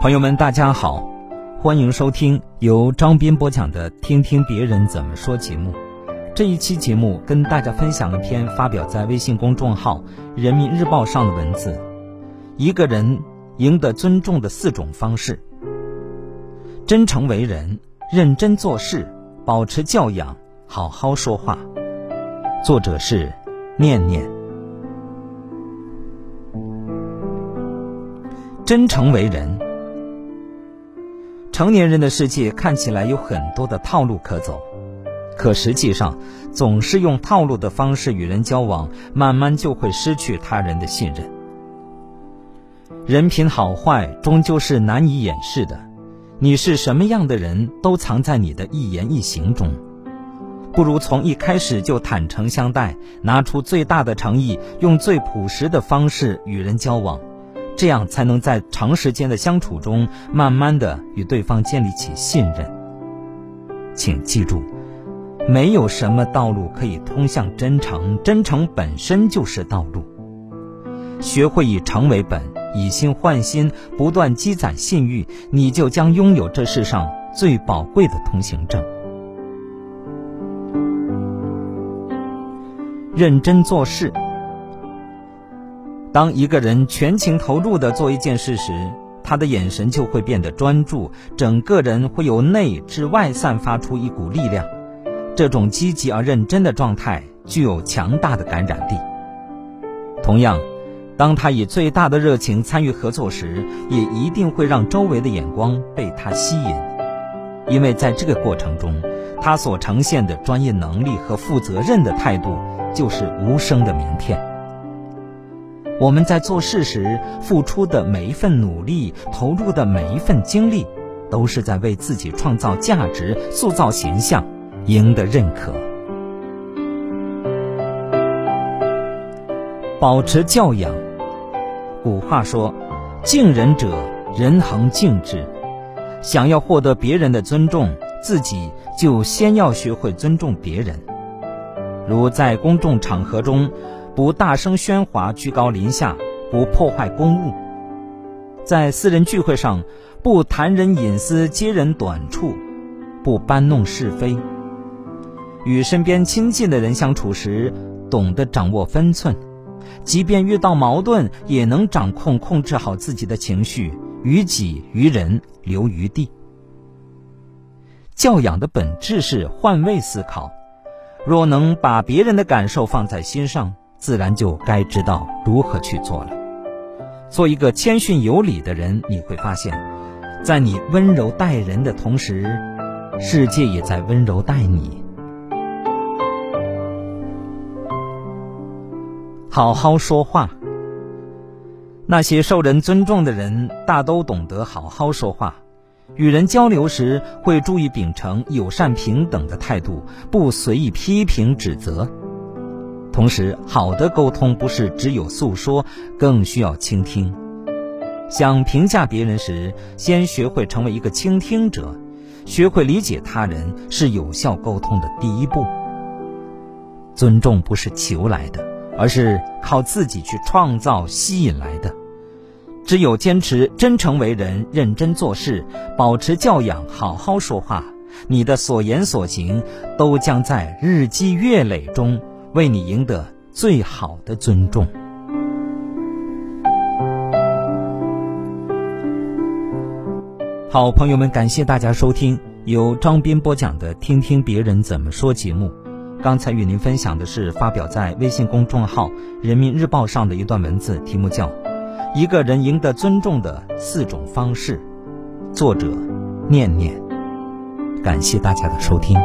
朋友们，大家好，欢迎收听由张斌播讲的《听听别人怎么说》节目。这一期节目跟大家分享一篇发表在微信公众号《人民日报》上的文字：一个人赢得尊重的四种方式。真诚为人，认真做事，保持教养，好好说话。作者是念念。真诚为人。成年人的世界看起来有很多的套路可走，可实际上，总是用套路的方式与人交往，慢慢就会失去他人的信任。人品好坏终究是难以掩饰的，你是什么样的人都藏在你的一言一行中。不如从一开始就坦诚相待，拿出最大的诚意，用最朴实的方式与人交往。这样才能在长时间的相处中，慢慢的与对方建立起信任。请记住，没有什么道路可以通向真诚，真诚本身就是道路。学会以诚为本，以心换心，不断积攒信誉，你就将拥有这世上最宝贵的通行证。认真做事。当一个人全情投入地做一件事时，他的眼神就会变得专注，整个人会由内至外散发出一股力量。这种积极而认真的状态具有强大的感染力。同样，当他以最大的热情参与合作时，也一定会让周围的眼光被他吸引，因为在这个过程中，他所呈现的专业能力和负责任的态度就是无声的名片。我们在做事时付出的每一份努力，投入的每一份精力，都是在为自己创造价值、塑造形象、赢得认可。保持教养。古话说：“敬人者，人恒敬之。”想要获得别人的尊重，自己就先要学会尊重别人。如在公众场合中。不大声喧哗、居高临下，不破坏公物；在私人聚会上，不谈人隐私、揭人短处，不搬弄是非。与身边亲近的人相处时，懂得掌握分寸，即便遇到矛盾，也能掌控、控制好自己的情绪，于己于人留余地。教养的本质是换位思考，若能把别人的感受放在心上。自然就该知道如何去做了。做一个谦逊有礼的人，你会发现，在你温柔待人的同时，世界也在温柔待你。好好说话。那些受人尊重的人，大都懂得好好说话。与人交流时，会注意秉承友善平等的态度，不随意批评指责。同时，好的沟通不是只有诉说，更需要倾听。想评价别人时，先学会成为一个倾听者，学会理解他人是有效沟通的第一步。尊重不是求来的，而是靠自己去创造、吸引来的。只有坚持真诚为人、认真做事、保持教养、好好说话，你的所言所行都将在日积月累中。为你赢得最好的尊重。好，朋友们，感谢大家收听由张斌播讲的《听听别人怎么说》节目。刚才与您分享的是发表在微信公众号《人民日报》上的一段文字，题目叫《一个人赢得尊重的四种方式》，作者念念。感谢大家的收听。